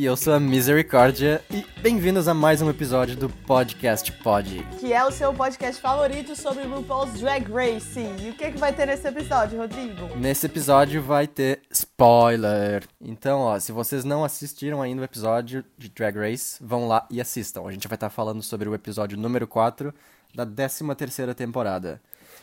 e eu sou a Misericórdia e bem-vindos a mais um episódio do Podcast Pod. Que é o seu podcast favorito sobre RuPaul's Drag Race. E o que, que vai ter nesse episódio, Rodrigo? Nesse episódio vai ter spoiler. Então, ó, se vocês não assistiram ainda o episódio de Drag Race, vão lá e assistam. A gente vai estar falando sobre o episódio número 4 da 13 terceira temporada.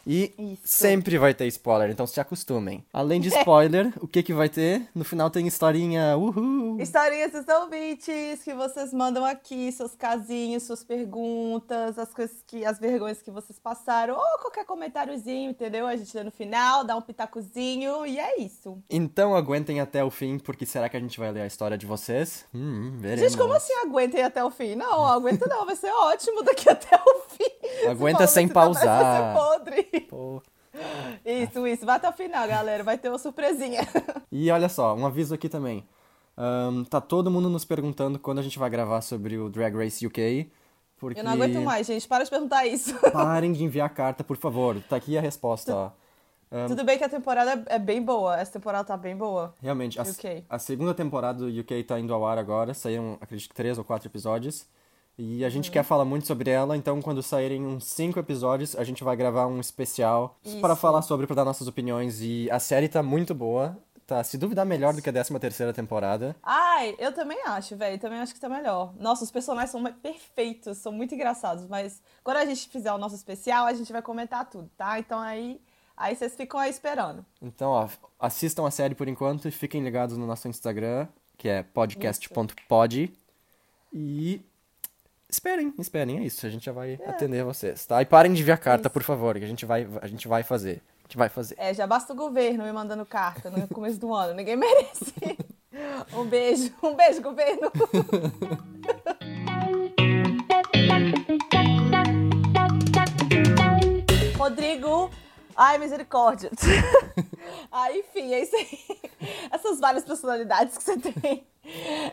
E Isso. sempre vai ter spoiler, então se acostumem. Além de spoiler, o que que vai ter? No final tem historinha, uhul! Historinhas dos ouvintes que vocês mandam aqui, seus casinhos, suas perguntas, as coisas que. as vergonhas que vocês passaram, ou qualquer comentáriozinho, entendeu? A gente lê no final, dá um pitacozinho e é isso. Então aguentem até o fim, porque será que a gente vai ler a história de vocês? Hum, veremos. Gente, como assim aguentem até o fim? Não, aguenta não, vai ser ótimo daqui até o fim. Você Aguenta falou sem tá, pausar. Vai ser podre. Pô. Isso, isso. Vai até o final, galera. Vai ter uma surpresinha. E olha só, um aviso aqui também. Ahn, tá todo mundo nos perguntando quando a gente vai gravar sobre o Drag Race UK. Porque Eu não aguento mais, gente. Para de perguntar isso. parem de enviar carta, por favor. Tá aqui a resposta, ó. Ahn, Tudo bem que a temporada é bem boa. Essa temporada tá bem boa. Realmente, a, a segunda temporada do UK tá indo ao ar agora. Saíram, acredito que três ou quatro episódios. E a Uhum. gente quer falar muito sobre ela, então quando saírem uns cinco episódios, a gente vai gravar um especial para falar sobre, para dar nossas opiniões. E a série tá muito boa. Tá, se duvidar, melhor do que a 13 terceira temporada. Ai, eu também acho, velho. Também acho que tá melhor. Nossa, os personagens são perfeitos, são muito engraçados. Mas quando a gente fizer o nosso especial, a gente vai comentar tudo, tá? Então aí, aí vocês ficam aí esperando. Então, ó, assistam a série por enquanto e fiquem ligados no nosso Instagram, que é podcast.pod. E esperem, esperem, é isso. A gente já vai atender vocês, tá? E parem de enviar carta, Isso. por favor, que a gente vai, a gente vai fazer. A gente vai fazer. É, já basta o governo me mandando carta no começo do ano. Ninguém merece. Um beijo. Um beijo, governo. Rodrigo. Ai, misericórdia. Aí, enfim, é isso aí. Essas várias personalidades que você tem.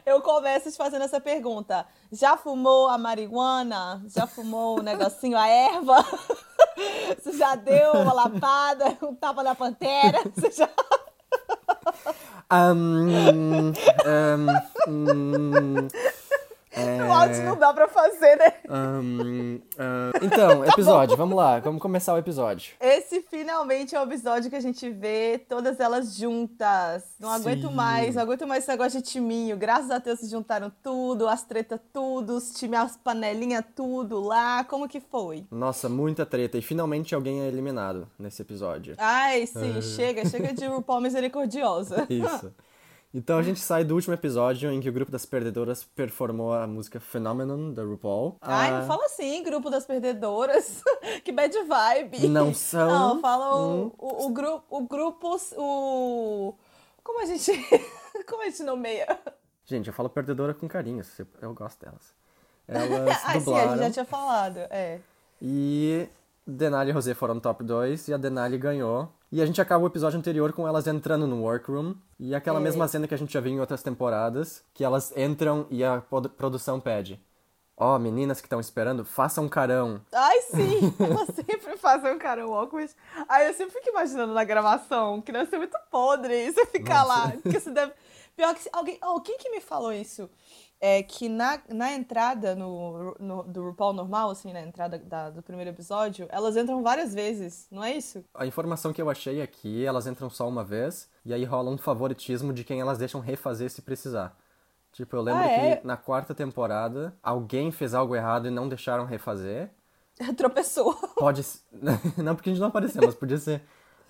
Eu começo te fazendo essa pergunta. Já fumou a marihuana? Já fumou o negocinho, a erva? Você já deu uma lapada, um tapa na pantera? Você já... Ahn, ahn, hum, é, O áudio não dá pra fazer, né? ahn. Então, episódio, vamos lá, vamos começar o episódio. Esse finalmente é o episódio que a gente vê todas elas juntas. Não aguento Sim. mais, não aguento mais esse negócio de timinho. Graças a Deus se juntaram tudo, as tretas tudo, os times, as panelinhas tudo lá. Como que foi? Nossa, muita treta. E finalmente alguém é eliminado nesse episódio. Ai, sim, chega, chega de RuPaul misericordiosa. Isso. Então a gente sai do último episódio em que o grupo das perdedoras performou a música Phenomenon da RuPaul. Ai, Ah, não fala assim, grupo das perdedoras. que bad vibe. Não são. Não, fala o, Hum. o, o, grupo, o grupo, o... Como a gente... Como a gente nomeia? Gente, eu falo perdedora com carinho, eu- gosto delas. Elas Ah, sim, a dublaram gente já tinha falado, é. e Denali e Rosé foram top 2 e a Denali ganhou. E a gente acaba o episódio anterior com elas entrando no workroom e aquela É. mesma cena que a gente já viu em outras temporadas, que elas entram e a produção pede. Ó, meninas que estão esperando, façam um carão. Ai, sim! Ela sempre faz um cara awkward. Aí eu sempre fico imaginando na gravação que deve ser muito podre. Você ficar lá. Porque você deve. Pior que se alguém. Oh, quem que me falou isso? É que na, na entrada no, no- do RuPaul normal, assim, na entrada da- do primeiro episódio, elas entram várias vezes, não é isso? A informação que eu achei aqui, elas entram só uma vez, e aí rola um favoritismo de quem elas deixam refazer se precisar. Tipo, eu lembro Ah, é? que na quarta temporada, alguém fez algo errado e não deixaram refazer. Tropeçou. Pode. não, porque a gente não apareceu, mas podia ser.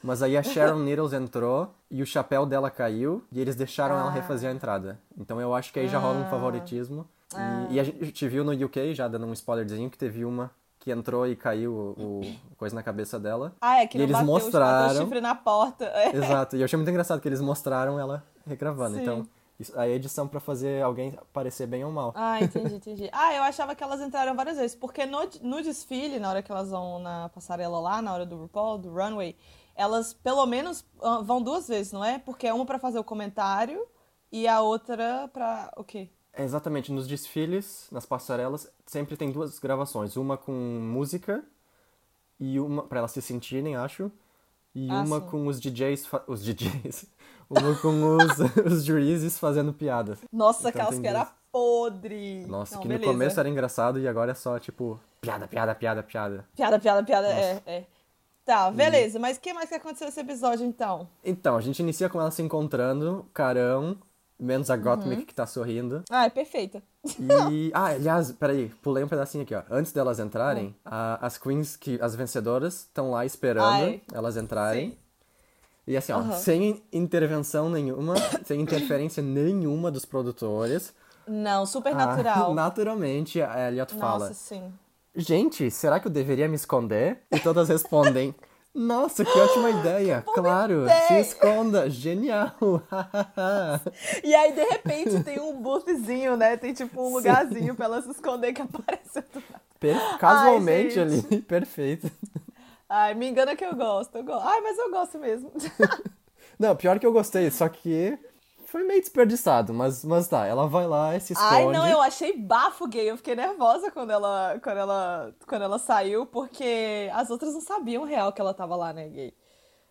Mas aí a Sharon Needles entrou e o chapéu dela caiu e eles deixaram ela Ah. refazer a entrada. Então eu acho que aí já rola um favoritismo. E- Ah. E, a gente viu no UK, já dando um spoilerzinho, que teve uma que entrou e caiu o, o coisa na cabeça dela. Ah, é que E eles bateu, mostraram- o chifre na porta. Exato, e eu achei muito engraçado que eles mostraram ela regravando. Sim. Então, a edição pra fazer alguém parecer bem ou mal. Ah, entendi, entendi. Ah, eu achava que elas entraram várias vezes, porque no, no desfile, na hora que elas vão na passarela lá, na hora do RuPaul, do runway, elas pelo menos ah, vão duas vezes, não é? Porque é uma pra fazer o comentário e a outra pra o quê? É, exatamente, nos desfiles, nas passarelas, sempre tem duas gravações. Uma com música e uma para elas se sentirem, acho. e Ah, uma sim. com os DJs. Os DJs. Uma com os, os juízes fazendo piadas. Nossa, Então aquelas que era podre. Nossa, Não, que beleza. no começo era engraçado e agora é só, tipo, piada, piada, piada, piada. Piada, piada, piada, é, é. Tá, beleza. Mas o que mais que aconteceu nesse episódio, então? Então, a gente inicia com ela se encontrando, carão, menos a Gottmik Uhum. que tá sorrindo. Ah, é perfeita. E. Ah, aliás, peraí, pulei um pedacinho aqui, ó. Antes delas entrarem, Ah. a- as queens, que, as vencedoras, estão lá esperando Ai. elas entrarem. Sim. E assim, ó, Aham. sem intervenção nenhuma, sem interferência nenhuma dos produtores. Não, super ah, natural. naturalmente, a Elliot fala: Nossa, sim. Gente, será que eu deveria me esconder? E todas respondem: Nossa, que ótima ideia! Claro, se ideia." esconda! Genial! E aí, de repente, tem um boothzinho, né? Tem tipo um lugarzinho pra ela se esconder que aparece do nada. Per- Casualmente gente. ali, perfeito. Ai, me engana que eu gosto. Eu gosto. Ai, mas eu gosto mesmo. Não, pior que eu gostei, só que foi meio desperdiçado, mas, mas tá, ela vai lá e se esconde. Ai, não, eu achei bafo gay. Eu fiquei nervosa quando ela, quando ela, quando ela saiu, porque as outras não sabiam real que ela tava lá, né, gay.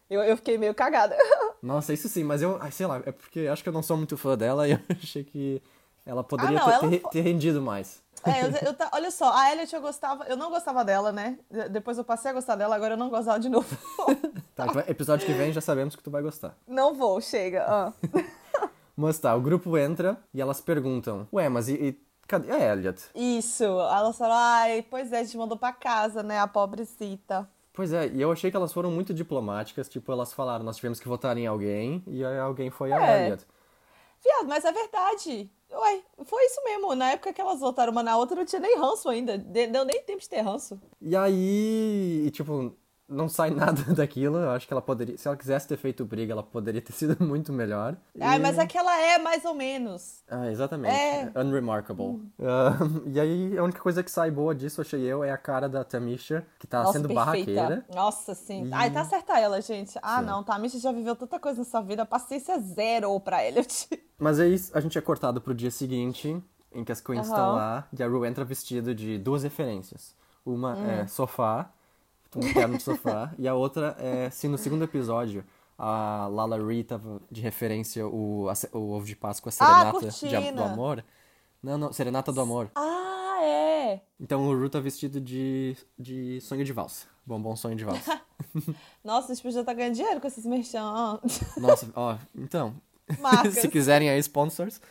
Eu, eu fiquei meio cagada. Nossa, isso sim, mas eu, sei lá, é porque acho que eu não sou muito fã dela e eu achei que ela poderia não, ter, ela ter- ter rendido mais. É, eu, eu olha só, a Elliot eu gostava, eu não gostava dela, né? De- Depois eu passei a gostar dela, agora eu não gosto dela de novo. Tá, episódio que vem já sabemos que tu vai gostar. não vou, chega. ah. Mas tá, o grupo entra e elas perguntam: Ué, mas e, e cadê a Elliot? Isso, elas falaram, ai, pois é, a gente mandou pra casa, né, a pobrecita. Pois é, e eu achei que elas foram muito diplomáticas, tipo, elas falaram, nós tivemos que votar em alguém, e aí alguém foi a É. Elliot. Viado, mas é verdade. Ué, foi isso mesmo. Na época que elas votaram uma na outra, não tinha nem ranço ainda. De- Deu nem tempo de ter ranço. E aí, e, tipo, não sai nada daquilo. Eu acho que ela poderia. Se ela quisesse ter feito briga, ela poderia ter sido muito melhor. Ai, E- mas aquela é mais ou menos. Ah, exatamente. É. Unremarkable. Ah, e aí, a única coisa que sai boa disso, achei eu, é a cara da Tamisha, que tá Nossa, sendo perfeita. barraqueira. Nossa, sim. E- Ai, tá certa ela, gente. Ah, Sim. não, tá. A Misha já viveu tanta coisa nessa vida. Paciência zero pra Elliot. Mas aí a gente é cortado pro dia seguinte, em que as queens estão Aham. lá, e a Ru entra vestido de duas referências. Uma Hum. é sofá, um terno de sofá, e a outra é, se no segundo episódio a Lala Ree tava de referência o, a o ovo de Páscoa, a Ah, Serenata de a- do. Amor. Não, não, Serenata do Amor. Ah, é. Então o Ru tá vestido de, de sonho de valsa. Bombom sonho de valsa. Nossa, a gente podia estar ganhando dinheiro com esses merchan. Nossa, ó, então, se quiserem aí sponsors,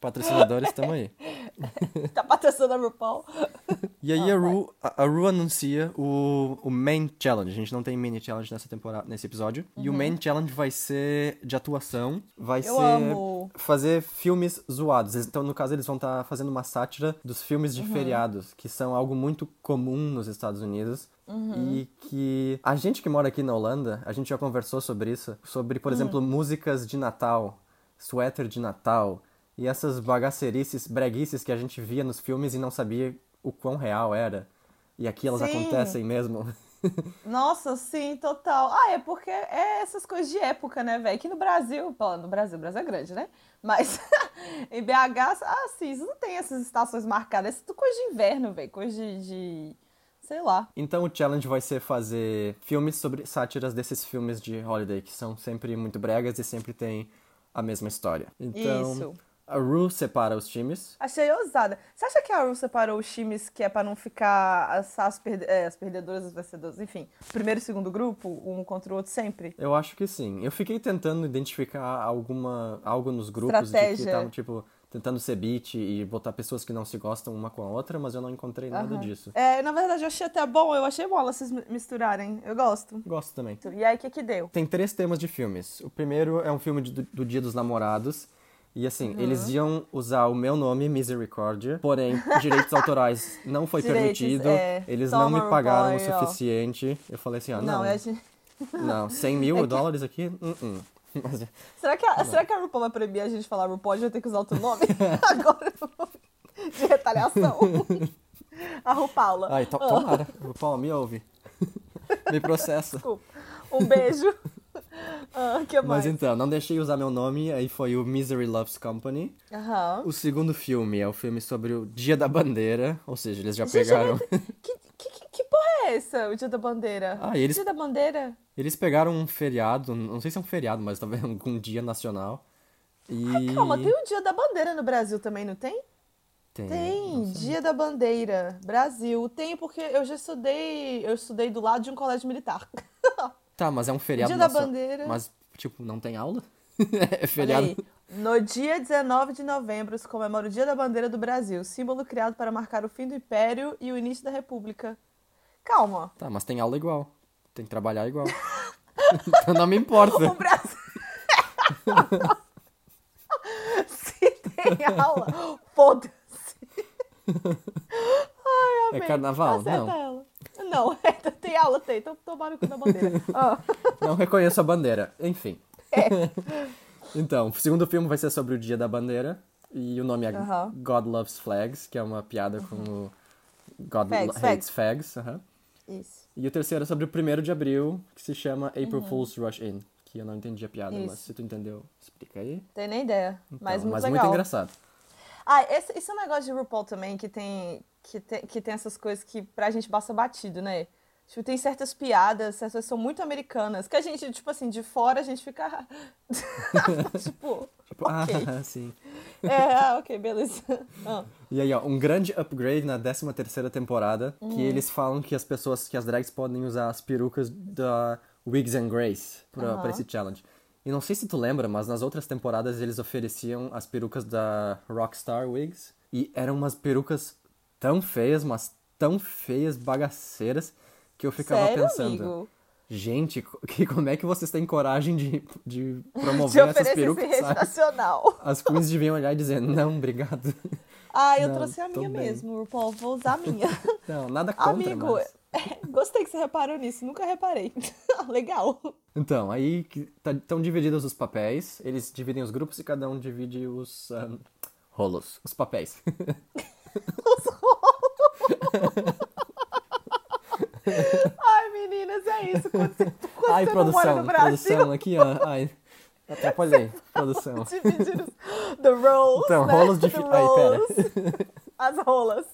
patrocinadores, tamo aí. tá patrocinando a RuPaul. E aí a Ru, a, a Ru anuncia o, o Main Challenge. A gente não tem Mini Challenge nessa temporada, nesse episódio. E o Main Challenge vai ser de atuação. Vai Uhum. Eu ser amo. fazer filmes zoados. Então, no caso, eles vão estar fazendo uma sátira dos filmes Uhum. de feriados, que são algo muito comum nos Estados Unidos. Uhum. E que a gente que mora aqui na Holanda, a gente já conversou sobre isso. Sobre, por exemplo, músicas de Natal, suéter de Natal. E essas bagacerices, breguices que a gente via nos filmes e não sabia o quão real era. E aqui elas Sim. acontecem mesmo. Nossa, sim, total. Ah, é porque é essas coisas de época, né, velho? Aqui no Brasil, no Brasil, o Brasil é grande, né? Mas em BH, ah, sim, não tem essas estações marcadas. É tudo coisa de inverno, velho. Coisa de, de- Sei lá. Então o challenge vai ser fazer filmes sobre sátiras desses filmes de holiday, que são sempre muito bregas e sempre tem a mesma história. Então, Isso. A Ru separa os times. Achei ousada. Você acha que a Ru separou os times que é pra não ficar as, as, perde- é, as perdedoras e os vencedores? Enfim, primeiro e segundo grupo, um contra o outro sempre? Eu acho que sim. Eu fiquei tentando identificar alguma algo nos grupos de que Estratégia. estavam, tipo, tentando ser beat e botar pessoas que não se gostam uma com a outra, mas eu não encontrei nada Aham. disso. É, na verdade, eu achei até bom. Eu achei bom elas se misturarem. Eu gosto. Gosto também. E aí, o que que deu? Tem três temas de filmes. O primeiro é um filme de- do, do Dia dos Namorados. E assim, Uhum. eles iam usar o meu nome, Misericordia, porém, direitos autorais não foi Direitos, permitido. é. Eles Toma, não me pagaram o RuPaul, suficiente. Eu falei assim, ó, Não, não, é de- não, 100 mil É que- dólares aqui? Uh -uh. Mas, Será que, a, será que a RuPaul vai proibir a gente de falar RuPaul? A gente vai ter que usar outro nome? Agora, de retaliação. A RuPaula. ai, to tomara. Paulo, me ouve. me processa. Desculpa. Um beijo. Ah, que mais? Mas então, não deixei usar meu nome, aí foi o Misery Loves Company. Aham. O segundo filme é o filme sobre o Dia da Bandeira, ou seja, eles já Gente, pegaram... Que, que, que- porra é essa, o Dia da Bandeira? Ah, eles- Dia da Bandeira? Eles pegaram um feriado, não sei se é um feriado, mas talvez um dia nacional. E. Calma, tem o Dia da Bandeira no Brasil também, não tem? Tem. Tem. Dia da Bandeira, Brasil. Tem porque eu já estudei, eu estudei do lado de um colégio militar. Tá, mas é um feriado Dia da Bandeira. Mas, tipo, não tem aula? é feriado. No dia 19 de novembro se comemora o Dia da Bandeira do Brasil, símbolo criado para marcar o fim do Império e o início da República. Calma. Tá, mas tem aula igual. Tem que trabalhar igual. então não me importa. O Brasil. Se tem aula, foda-se. Ai, amei. É carnaval? Acerta Não. ela. Não, é, tem aula, tem. Então tomaram o cu da bandeira. Ah. Não reconheço a bandeira. Enfim. É. então, o segundo filme vai ser sobre o Dia da Bandeira. E o nome é. God Loves Flags, que é uma piada com o God Fags, Hates Fags. aham. Isso. E o terceiro é sobre o 1 de abril, que se chama April Fool's Rush In. Que eu não entendi a piada, mas Isso. se tu entendeu, explica aí. Tem nem ideia. Então, mas muito mas legal. muito engraçado. Ah, esse, esse é um negócio de RuPaul também que tem, que tem, que tem essas coisas que pra gente passa batido, né? Tipo, tem certas piadas, certas são muito americanas, que a gente, tipo assim, de fora a gente fica. tipo, Tipo, ok. ah, sim. É, ah, ok, beleza. Ah. E aí, ó, um grande upgrade na 13 terceira temporada, Hum. que eles falam que as pessoas, que as drags podem usar as perucas da Wigs and Grace pra, pra esse challenge. E não sei se tu lembra, mas nas outras temporadas eles ofereciam as perucas da Rockstar Wigs. E eram umas perucas tão feias, mas tão feias, bagaceiras, que eu ficava Sério, pensando... amigo? Gente, que, como é que vocês têm coragem de, de De promover essas oferecer esse perucas, rede sabe? nacional. As queens deviam olhar e dizer, não, obrigado. Ah, eu Não, trouxe a minha bem. mesmo, RuPaul. Vou usar a minha. Não, nada contra, Amigo, mas... é, gostei que você reparou nisso. Nunca reparei. Legal. Então, aí estão divididos os papéis, eles dividem os grupos e cada um divide os ahn, rolos, os papéis. Ai, meninas, é isso. Quando você, quando Ai, você não mora produção, produção aqui, ó. Ai, atrapalhei, produção. dividir os the rolls, Então, né? rolos de ai, pera. As rolas.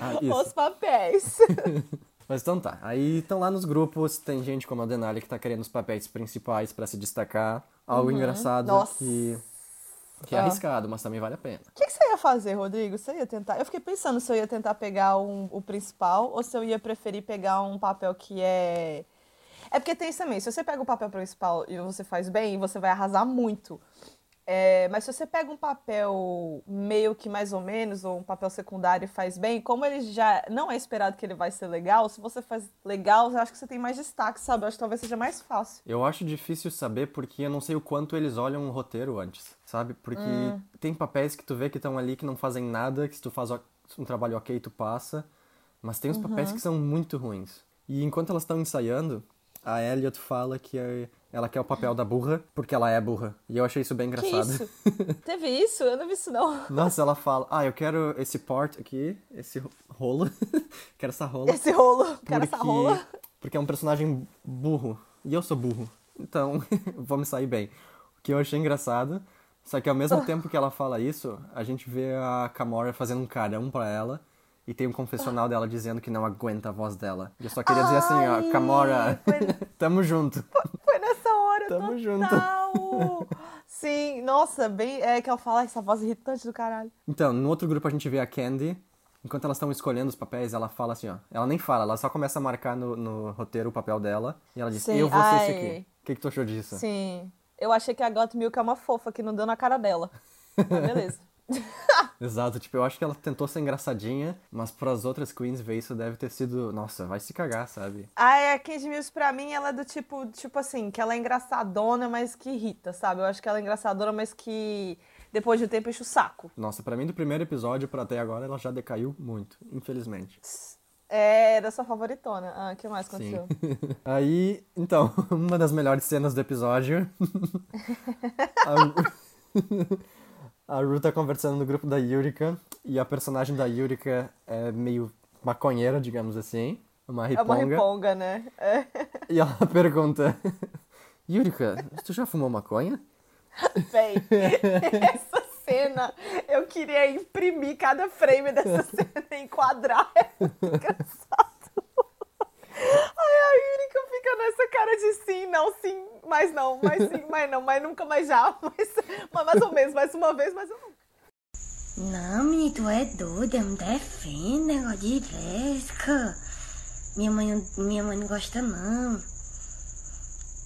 Ah, Os papéis. Mas então tá, aí estão lá nos grupos, tem gente como a Denali que tá querendo os papéis principais pra se destacar. Algo engraçado Uhum. Nossa. que, que é arriscado, mas também vale a pena. O que, que você ia fazer, Rodrigo? Você ia tentar? Eu fiquei pensando se eu ia tentar pegar um- o principal ou se eu ia preferir pegar um papel que é. É porque tem isso também. Se você pega o papel principal e você faz bem, você vai arrasar muito. É, mas se você pega um papel meio que mais ou menos, ou um papel secundário e faz bem, como ele já não é esperado que ele vai ser legal, se você faz legal, eu acho que você tem mais destaque, sabe? Eu acho que talvez seja mais fácil. Eu acho difícil saber porque eu não sei o quanto eles olham o roteiro antes, sabe? Porque Hum. tem papéis que tu vê que estão ali que não fazem nada, que se tu faz um trabalho ok, tu passa. Mas tem os papéis Uhum. que são muito ruins. E enquanto elas estão ensaiando, a Elliot fala que é- ela quer o papel da burra porque ela é burra. E eu achei isso bem engraçado. isso? Teve isso? Eu não vi isso, não. Nossa, ela fala, ah, eu quero esse part aqui, esse rolo, quero essa rola. Esse rolo, cara, essa Porque- rola. Porque é um personagem burro. E eu sou burro. Então, vou me sair bem. O que eu achei engraçado. Só que ao mesmo tempo que ela fala isso, a gente vê a Kamora fazendo um carão pra ela. E tem um confessional dela dizendo que não aguenta a voz dela. E eu só queria dizer assim, Ai, ó, Kamora, foi- tamo junto. Foi nessa hora, Tamo total. Sim, nossa, bem. É que ela fala essa voz irritante do caralho. Então, no outro grupo a gente vê a Candy. Enquanto elas estão escolhendo os papéis, ela fala assim, ó. Ela nem fala, ela só começa a marcar no, no roteiro o papel dela. E ela diz, Sim, eu vou ser esse ai. aqui. O que, que tu achou disso? Sim. Eu achei que a Got Milk é uma fofa que não deu na cara dela. Mas beleza. Exato, tipo, eu acho que ela tentou ser engraçadinha, mas pras outras queens ver isso deve ter sido, nossa, vai se cagar, sabe? Ai, a Candy Mills, pra mim, ela é do tipo, tipo assim, que ela é engraçadona, mas que irrita, sabe? Eu acho que ela é engraçadona, mas que depois de um tempo enche o saco. Nossa, pra mim do primeiro episódio pra até agora ela já decaiu muito, infelizmente. É, era sua favoritona. Ah, o que mais aconteceu? Aí, então, uma das melhores cenas do episódio. A, Ru tá conversando no grupo da Yurika e a personagem da Yurika é meio maconheira, digamos assim. Uma É uma riponga. riponga, né? É. E ela pergunta: Yurika, tu já fumou maconha? Véi, essa cena, eu queria imprimir cada frame dessa cena e enquadrar. É muito engraçado. Ai, a Yurika fica nessa cara de sim, não, sim, mas não, mas sim, mas não, mas nunca, mas já, mas, mas mais ou menos, mais uma vez, mas eu nunca. Não, menino, tu é doida, não defende negócio de lesca. Minha mãe, não- minha mãe não gosta, não.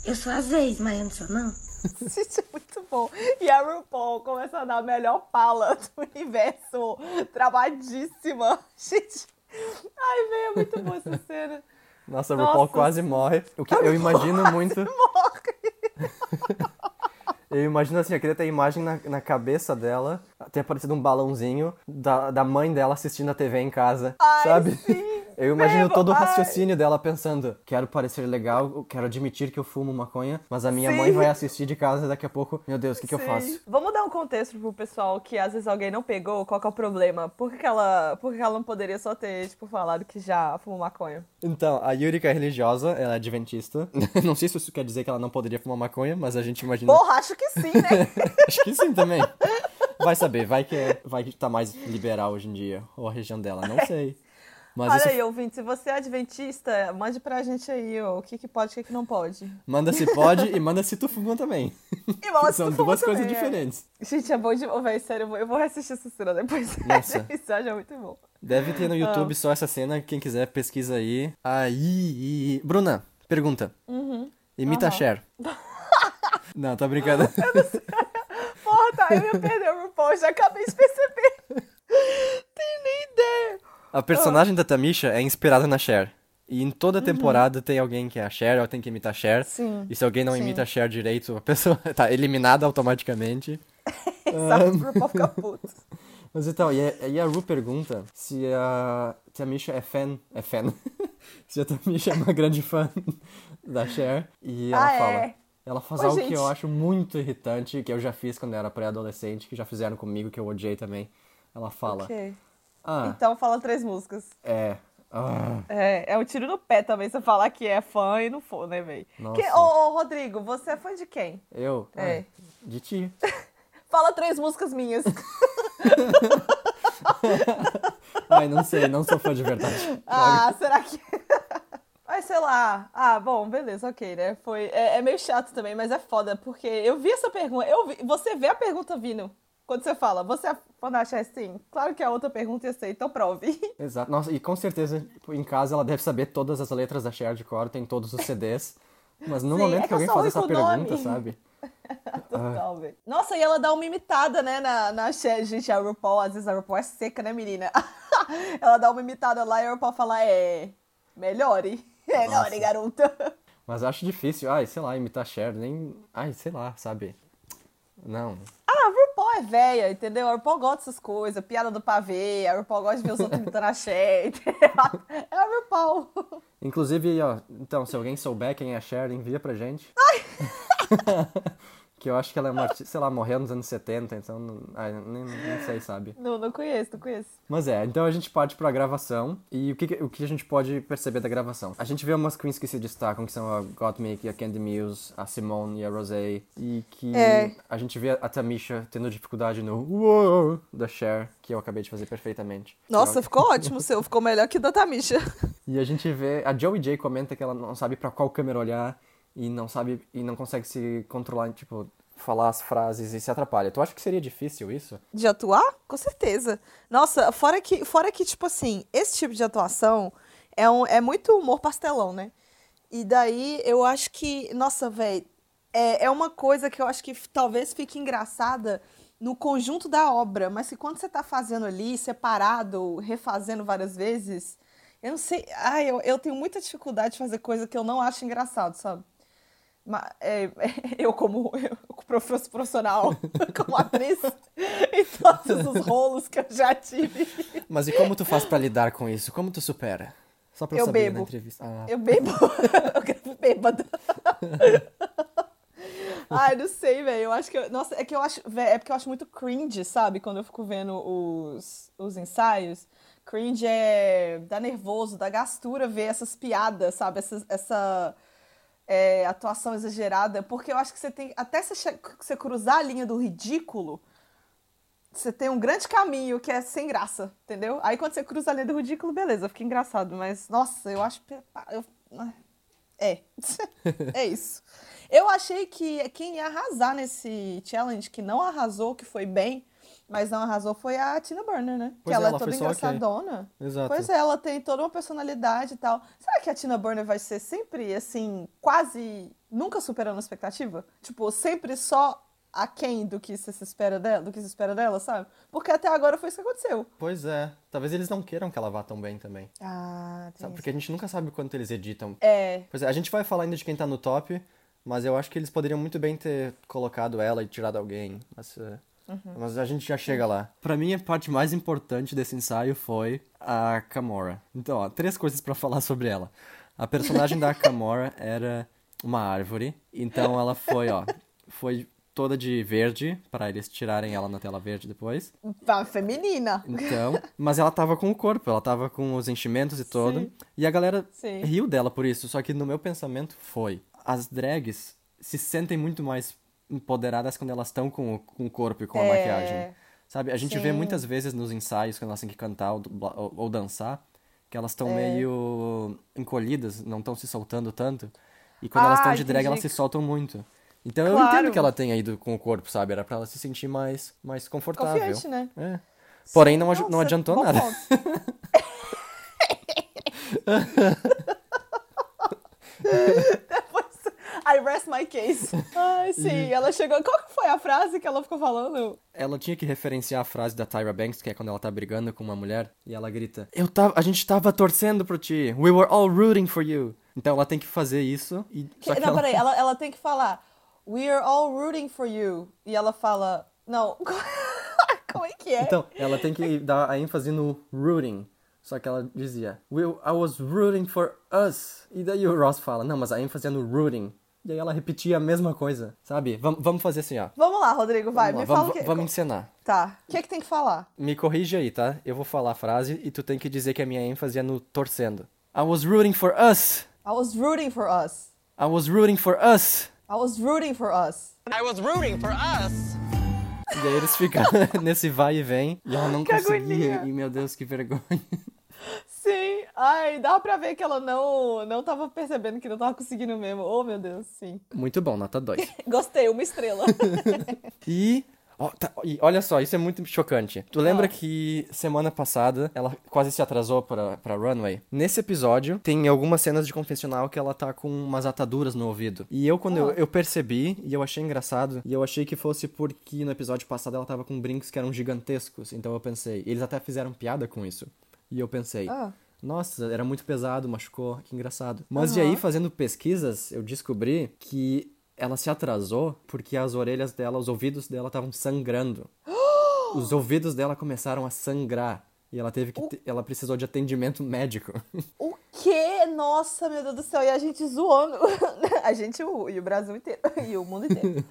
Eu sou às vezes, mas eu não sou, não. Gente, é muito bom. E a RuPaul começa a dar a melhor pala do universo, travadíssima. Gente, ai, velho, é muito boa essa cena. Nossa, a Nossa. RuPaul quase morre. O que eu imagino muito. Morre. Eu imagino assim, eu queria ter a imagem na, na cabeça dela, ter aparecido um balãozinho da, da mãe dela assistindo a TV em casa, Ai, sabe? sim, Eu imagino todo o ai. raciocínio dela pensando, quero parecer legal, quero admitir que eu fumo maconha, mas a minha Sim. mãe vai assistir de casa e daqui a pouco, meu Deus, o que, que eu faço? Vamos dar um contexto pro pessoal que às vezes alguém não pegou, qual que é o problema? Por que, ela, por que que ela não poderia só ter, tipo, falado que já fumou maconha? Então, a Yurika é religiosa, ela é adventista. não sei se isso quer dizer que ela não poderia fumar maconha, mas a gente imagina... Porra, acho que sim, né? Acho que sim também. Vai saber, vai que, é, vai que tá mais liberal hoje em dia, ou a região dela, não sei. Mas Olha isso aí, ouvinte, se você é adventista, mande pra gente aí ó, o que, que pode e o que, que não pode. Manda se pode e manda se tu fuma também. E manda se São duas coisas é. diferentes. Gente, é bom de. Oh, sério, eu vou, eu vou reassistir essa cena depois. Nossa. Isso é muito bom. Deve ter no Ah. YouTube só essa cena, quem quiser pesquisa aí. Aí. Bruna, pergunta. Imita a Aham. Cher. Não, tô brincando. Porra, tá, eu ia perder o RuPaul, já acabei de perceber. Tem nem ideia. A personagem da Tamisha é inspirada na Cher. E em toda temporada tem alguém que é a Cher, ou tem que imitar a Cher. Sim, E se alguém não sim. imita a Cher direito, a pessoa tá eliminada automaticamente. Exato, o RuPaul fica puto. Mas então, e a, e a Ru pergunta se a Tamisha é fan. É fan. se a Tamisha é uma grande fã da Cher. E ela Ah, fala. é? Ela faz Ô, algo gente. que eu acho muito irritante, que eu já fiz quando eu era pré-adolescente, que já fizeram comigo, que eu odiei também. Ela fala. Ok. Ah, Então fala três músicas. é. Ah, É, é um tiro no pé também você falar que é fã e não for, né. Que- Ô, ô, Rodrigo, você é fã de quem? eu? É. Ah, de ti. Fala três músicas minhas. Ai, não sei, não sou fã de verdade. Ah, será que. Ai, sei lá. Ah, bom, beleza, ok, né? Foi, é, é meio chato também, mas é foda, porque eu vi essa pergunta. Eu vi, você vê a pergunta vindo. Quando você fala, você é fã da Cher? Sim. Claro que a outra pergunta ia ser, então prove. Exato. Nossa, e com certeza, tipo, em casa ela deve saber todas as letras da Cher de cor, tem todos os CDs. Mas no Sim, momento é que que alguém faz essa pergunta, nome. sabe? Total, velho. Nossa, e ela dá uma imitada, né, na, na. Gente, a RuPaul, às vezes a RuPaul é seca, né, menina? ela dá uma imitada lá e a RuPaul fala, é... Melhore. Melhore, Nossa. garota. Mas eu acho difícil, ai, sei lá, imitar Cher, nem. Ai, sei lá, sabe? Não. Ah, a RuPaul é velha, entendeu? A RuPaul gosta dessas coisas, piada do pavê, a RuPaul gosta de ver os outros imitando a Cher, entendeu? É a RuPaul. Inclusive, ó, então, se alguém souber quem é a Cher, envia pra gente. que eu acho que ela é uma artista, sei lá, morreu nos anos 70, então. não- Ai, nem, nem sei, sabe? Não, não conheço, não conheço. Mas é, então a gente parte pra gravação. E o que, o que a gente pode perceber da gravação? A gente vê umas queens que se destacam, que são a Gottmik, a Candy Mills, a Simone e a Rosé. E que É. a gente vê a Tamisha tendo dificuldade no Uou da Cher, que eu acabei de fazer perfeitamente. Nossa, ficou ótimo o seu, ficou melhor que o da Tamisha. E a gente vê. A Joey J comenta que ela não sabe pra qual câmera olhar e não sabe. e não consegue se controlar, tipo, falar as frases e se atrapalha. Tu acha que seria difícil isso? De atuar? Com certeza. Nossa, fora que, fora que tipo assim, esse tipo de atuação é, um, é muito humor pastelão, né? E daí eu acho que, nossa, velho, é, é uma coisa que eu acho que talvez fique engraçada no conjunto da obra, mas que quando você tá fazendo ali, separado, refazendo várias vezes, eu não sei. Ai, eu, eu tenho muita dificuldade de fazer coisa que eu não acho engraçado, sabe? É, eu como eu, profissional, como atriz, em todos os rolos que eu já tive, Mas e como tu faz pra lidar com isso? Como tu supera? Só pra eu, Eu saber bebo. na entrevista. Ah, eu bebo, eu gravo bêbada. Ai, não sei, velho. Eu acho que. eu- nossa, é que eu acho. véi, é porque eu acho muito cringe, sabe? Quando eu fico vendo os, os ensaios. Cringe é. dá nervoso, dá gastura ver essas piadas, sabe? Essa é, atuação exagerada. Porque eu acho que você tem. Até você, você cruzar a linha do ridículo, você tem um grande caminho que é sem graça, entendeu? Aí quando você cruza a linha do ridículo, beleza, fica engraçado. Mas, nossa, eu acho. Eu, É. é isso. Eu achei que quem ia arrasar nesse challenge, que não arrasou, que foi bem, mas não arrasou, foi a Tina Burner, né? Pois que ela é, é ela toda foi só ok. engraçadona. Exato. Pois é, ela tem toda uma personalidade e tal. Será que a Tina Burner vai ser sempre, assim, quase nunca superando a expectativa? Tipo, sempre só aquém do que se espera dela, do que se espera dela, sabe? Porque até agora foi isso que aconteceu. Pois é. Talvez eles não queiram que ela vá tão bem também. Ah, tem Sabe? Porque a gente nunca sabe quanto eles editam. É, Pois é, a gente vai falar ainda de quem tá no top, mas eu acho que eles poderiam muito bem ter colocado ela e tirado alguém. Mas, eh, mas a gente já chega lá. Pra mim, a parte mais importante desse ensaio foi a Kamora. Então, ó, três coisas pra falar sobre ela. A personagem da Kamora era uma árvore, então ela foi, ó, foi toda de verde, pra eles tirarem ela na tela verde depois. Tá feminina. Então, mas ela tava com o corpo, ela tava com os enchimentos e todo. Sim. E a galera Sim. riu dela por isso, só que no meu pensamento foi: as drags se sentem muito mais empoderadas quando elas estão com, o- com o corpo e com a É. maquiagem. Sabe? A gente vê Sim. muitas vezes nos ensaios, quando elas têm que cantar ou, ou- ou dançar, que elas É. estão meio encolhidas, não estão se soltando tanto. E quando elas estão Ah, de drag, elas se soltam muito. Então eu Claro. entendo que ela tenha ido com o corpo, sabe? Era pra ela se sentir mais, mais confortável. Confiante, né? É. Porém, não, Nossa, não adiantou bom nada. ponto. I rest my case. Ai, sim, ela chegou. Qual que foi a frase que ela ficou falando? Ela tinha que referenciar a frase da Tyra Banks, que é quando ela tá brigando com uma mulher, e ela grita: Eu tava, a gente tava torcendo por ti. We were all rooting for you. Então ela tem que fazer isso e só que não, ela- peraí, ela, ela tem que falar We are all rooting for you. E ela fala. Não. Como é que é? Então, ela tem que dar a ênfase no rooting. Só que ela dizia, "We- I was rooting for us. E daí o Ross fala, não, mas a ênfase é no rooting. E aí ela repetia a mesma coisa, sabe? Vamos, vamos fazer assim, ó. Vamos lá, Rodrigo, vai. Vamos, me lá, fala vamos, o que. vamos encenar. Tá. O que é que tem que falar? Me corrige aí, tá? Eu vou falar a frase e tu tem que dizer que a minha ênfase é no torcendo. I was rooting for us. I was rooting for us. I was rooting for us. I was rooting for us. I was rooting for us. E aí eles ficam nesse vai e vem. E ela não Que conseguia. agonia. E meu Deus, que vergonha. Sim. Ai, dá pra ver que ela não, não tava percebendo que não tava conseguindo mesmo. Oh, meu Deus, sim. Muito bom, nota 2. Gostei, uma estrela. E, ó, tá, e olha só, isso é muito chocante. Tu lembra Ah. que semana passada ela quase se atrasou pra, pra runway? Nesse episódio, tem algumas cenas de confessional que ela tá com umas ataduras no ouvido. E eu, quando eu, Ah. eu percebi, e eu achei engraçado, e eu achei que fosse porque no episódio passado ela tava com brincos que eram gigantescos. Então eu pensei, eles até fizeram piada com isso. E eu pensei, Ah. nossa, era muito pesado, machucou, que engraçado. Mas e aí, fazendo pesquisas, eu descobri que ela se atrasou porque as orelhas dela, os ouvidos dela estavam sangrando. Os ouvidos dela começaram a sangrar. E ela teve que. te- Ela precisou de atendimento médico. O quê? Nossa, meu Deus do céu. E a gente zoando. A gente o- e o Brasil inteiro. E o mundo inteiro.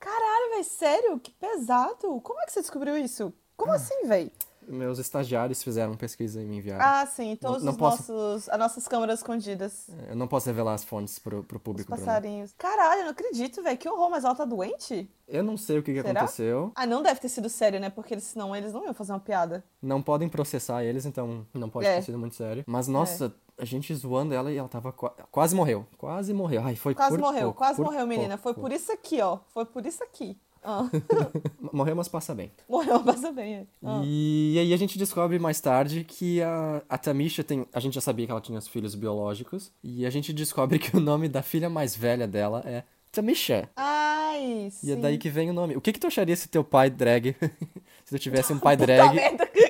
Caralho, velho, sério? Que pesado. Como é que você descobriu isso? Como assim, velho? Meus estagiários fizeram pesquisa e me enviaram. Ah, sim, todos não os posso- nossos. As nossas câmeras escondidas. Eu não posso revelar as fontes pro, pro Os público, Bruno. passarinhos. Caralho, eu não acredito, velho. Que horror, mas ela tá doente? Eu não sei o que, que aconteceu. Ah, não deve ter sido sério, né? Porque eles, senão eles não iam fazer uma piada. Não podem processar eles, então não pode É. ter sido muito sério. Mas, nossa, a gente zoando ela e ela tava. qua- Quase morreu. Quase morreu. Ai, foi Quase por morreu, pouco, quase morreu, menina. pouco. Foi por isso aqui, ó. Foi por isso aqui. Ah. Morreu, mas passa bem. morreu, passa bem. é. Ah. E aí a gente descobre mais tarde que a, a Tamisha tem. A gente já sabia que ela tinha os filhos biológicos. E a gente descobre que o nome da filha mais velha dela é Tamisha. Ai, sim. E é daí que vem o nome. O que que tu acharia se teu pai drag. se tu tivesse um pai Puta drag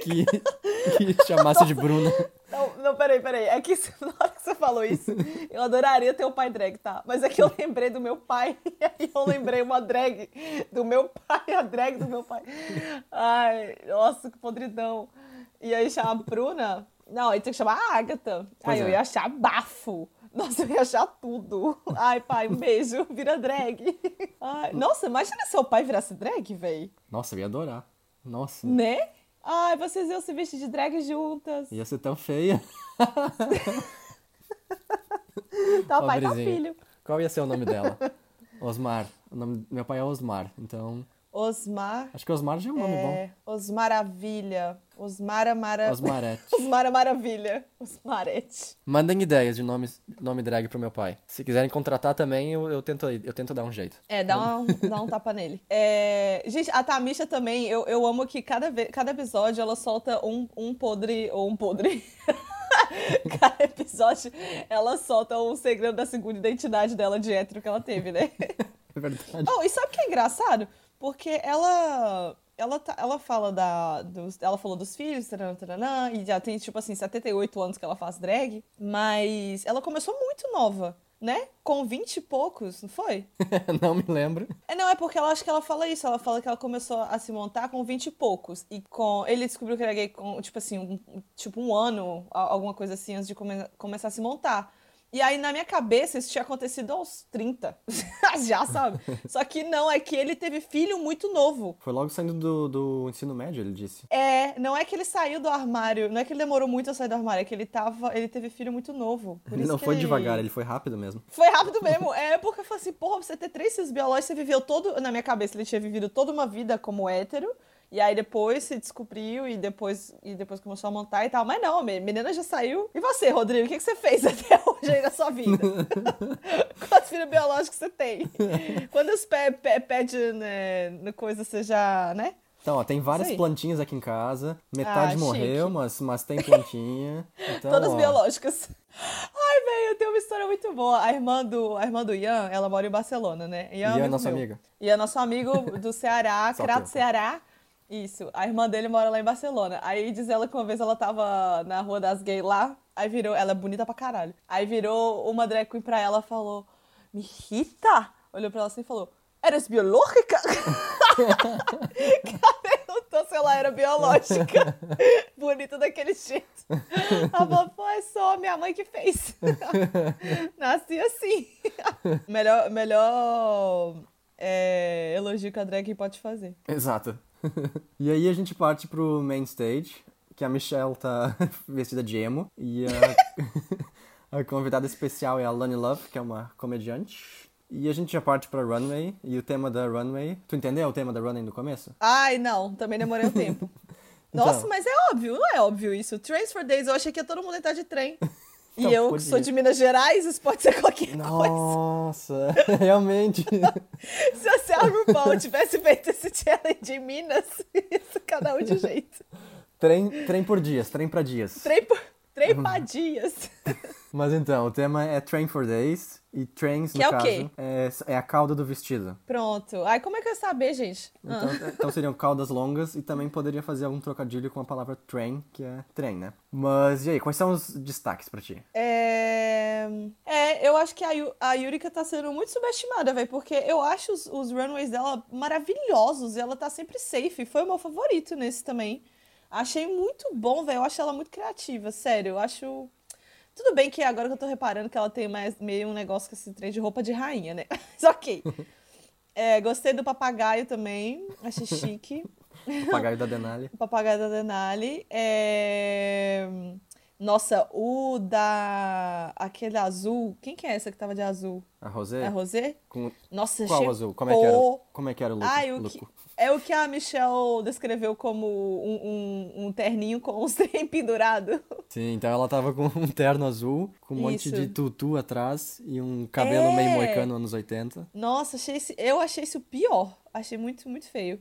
que, que chamasse de Bruna? Não, não, peraí, peraí. É que na hora que você falou isso, eu adoraria ter um pai drag, tá? Mas é que eu lembrei do meu pai, e aí eu lembrei uma drag do meu pai, a drag do meu pai. Ai, nossa, que podridão. E aí chama a Bruna. Não, aí tem que chamar a Agatha. Pois aí eu é. ia achar bafo. Nossa, eu ia achar tudo. Ai, pai, um beijo. Vira drag. Ai, nossa, imagina seu pai virasse drag, véi. Nossa, eu ia adorar. Nossa. Né? Ai, vocês iam se vestir de drag juntas. Ia ser tão feia. Tá pai, tá Pobrezinha. filho. Qual ia ser o nome dela? Osmar. O nome... Meu pai é Osmar, então. Osmar. Acho que Osmar já é um nome É, Osmaravilha. Osmara Mara... bom. Osmarete. Osmara Maravilha. Osmarete. Mandem ideias de nome, nome drag pro meu pai. Se quiserem contratar também, eu, eu, tento, eu tento dar um jeito. É, dá, um, dá um tapa nele. É, gente, a Tamisha também, eu, eu amo que cada, ve- cada episódio ela solta um, um podre ou um podre. cada episódio ela solta um segredo da segunda identidade dela de hétero que ela teve, né? É verdade. Oh, e sabe o que é engraçado? Porque ela. Ela, tá- ela fala da. Dos, ela falou dos filhos, taranã, taranã, e já tem, tipo assim, 78 anos que ela faz drag. Mas ela começou muito nova, né? Com 20 e poucos, não foi? Não me lembro. É, não, é porque ela acho que ela fala isso. Ela fala que ela começou a se montar com 20 e poucos. E com. Ele descobriu que era gay com, tipo assim, um, tipo um ano, alguma coisa assim, antes de come- começar a se montar. E aí, na minha cabeça, isso tinha acontecido aos 30. Já, sabe? Só que não, é que ele teve filho muito novo. Foi logo saindo do, do ensino médio, ele disse. É, não é que ele saiu do armário, não é que ele demorou muito a sair do armário, é que ele tava. Ele teve filho muito novo. Ele não foi devagar, ele foi rápido mesmo. Foi rápido mesmo. É porque eu falei assim, porra, você ter três filhos biológicos, você viveu todo. Na minha cabeça, ele tinha vivido toda uma vida como hétero. E aí depois se descobriu e depois, e depois começou a montar e tal. Mas não, a menina já saiu. E você, Rodrigo, o que, que você fez até hoje aí na sua vida? Quantos filhos biológicos você tem? Quantos pé, pé, pé de né, coisa você já, né? Então, ó, tem várias plantinhas aqui em casa. Metade Ah, morreu, chique. mas, mas tem plantinha. Então, Todas ó, biológicas. Ai, velho, eu tenho uma história muito boa. A irmã do, a irmã do Ian, ela mora em Barcelona, né? Ian, Ian é nosso meu. amigo. Ian é nosso amigo do Ceará, Crato. Ceará. Isso. A irmã dele mora lá em Barcelona. Aí diz ela que uma vez ela tava na rua das gays lá, aí virou, ela é bonita pra caralho. Aí virou uma drag queen pra ela falou: Me irrita? Olhou pra ela assim e falou: Eres biológica? Perguntou se ela era biológica. Bonita daquele jeito. Ela falou, pô, é só minha mãe que fez. Nasci assim. melhor melhor é, elogio que a drag pode fazer. Exato. e aí a gente parte pro main stage, que a Michelle tá vestida de emo. E a, a convidada especial é a Lani Love, que é uma comediante. E a gente já parte pra runway. E o tema da runway. Tu entendeu o tema da runway no começo? Ai, não, também demorei um tempo. Nossa, Então. mas é óbvio, não é óbvio isso. Trains for Days, eu achei que ia todo mundo entrar de trem. E Então, eu, que sou de Minas Gerais, isso pode ser qualquer coisa. Nossa, realmente. Se a Sarah RuPaul tivesse feito esse challenge em Minas, isso cada um de jeito. trem, trem por dias, trem pra dias. Trem, por- trem pra dias. Mas então, o tema é Train for Days. E trains, no Que é o caso, quê? é, é a cauda do vestido. Pronto. Ai, como é que eu ia saber, gente? Então, então seriam caudas longas e também poderia fazer algum trocadilho com a palavra train, que é trem, né? Mas e aí, quais são os destaques pra ti? É... é, eu acho que a, Yu- a Yurika tá sendo muito subestimada, velho, porque eu acho os, os runways dela maravilhosos e ela tá sempre safe. Foi o meu favorito nesse também. Achei muito bom, velho. Eu acho ela muito criativa, sério. Eu acho. Tudo bem que agora que eu tô reparando que ela tem mais meio um negócio com esse trem de roupa de rainha, né? Mas ok. É, gostei do papagaio também. Achei chique. Papagaio da Denali. O papagaio da Denali. É... Nossa, o da. Aquele azul. Quem que é essa que tava de azul? A Rosé? É a Rosé? Com... Nossa, Qual azul? Como é que era, o- como é que era o look? Ai, o que... É o que a Michelle descreveu como um, um, um terninho com os trem pendurado. Sim, então ela tava com um terno azul, com um monte Isso. de tutu atrás e um cabelo É. meio moicano anos 80. Nossa, achei esse... eu achei isso pior. Achei muito, muito feio.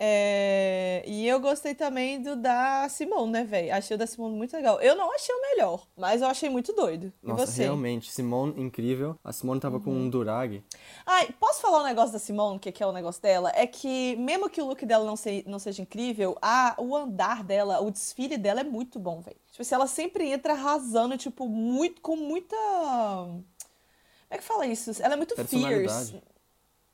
É, E eu gostei também do da Simone, né, velho? Achei o da Simone muito legal. Eu não achei o melhor, mas eu achei muito doido. E Nossa, você? realmente, Simone incrível. A Simone tava com um durag. Ai, posso falar um negócio da Simone, que, que é o negócio dela? É que, mesmo que o look dela não, se- não seja incrível, a, o andar dela, o desfile dela é muito bom, velho. Tipo assim, ela sempre entra arrasando, tipo, muito, com muita. Como é que fala isso? Ela é muito fierce.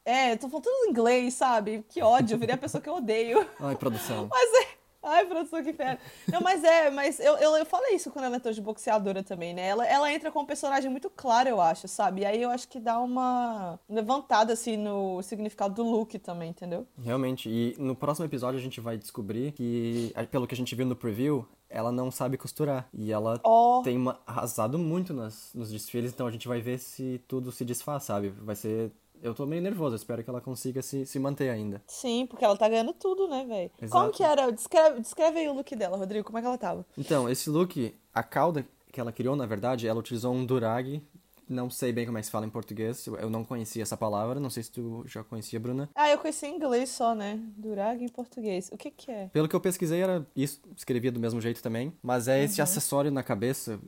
É, tô falando tudo em inglês, sabe? Que ódio, eu virei a pessoa que eu odeio. Ai, produção. Mas é. Ai, produção, que inferno. Não, mas é, mas eu, eu, eu falei isso quando ela entrou de boxeadora também, né? Ela, ela entra com um personagem muito claro, eu acho, sabe? E aí eu acho que dá uma levantada, assim, no significado do look também, entendeu? Realmente. E no próximo episódio a gente vai descobrir que, pelo que a gente viu no preview, ela não sabe costurar. E ela Ó. tem uma- arrasado muito nas, nos desfiles, então a gente vai ver se tudo se desfaz, sabe? Vai ser eu tô meio nervoso, espero que ela consiga se, se manter ainda. Sim, porque ela tá ganhando tudo, né, velho? Como que era? Descreve, descreve aí o look dela, Rodrigo. Como é que ela tava? Então, esse look, a cauda que ela criou, na verdade, ela utilizou um durag. Não sei bem como é que se fala em português, eu eu não conhecia essa palavra, não sei se tu já conhecia, Bruna. Ah, eu conheci em inglês só, né? Durag em português. O que que é? Pelo que eu pesquisei, era isso, escrevia do mesmo jeito também, mas é Uhum. esse acessório na cabeça,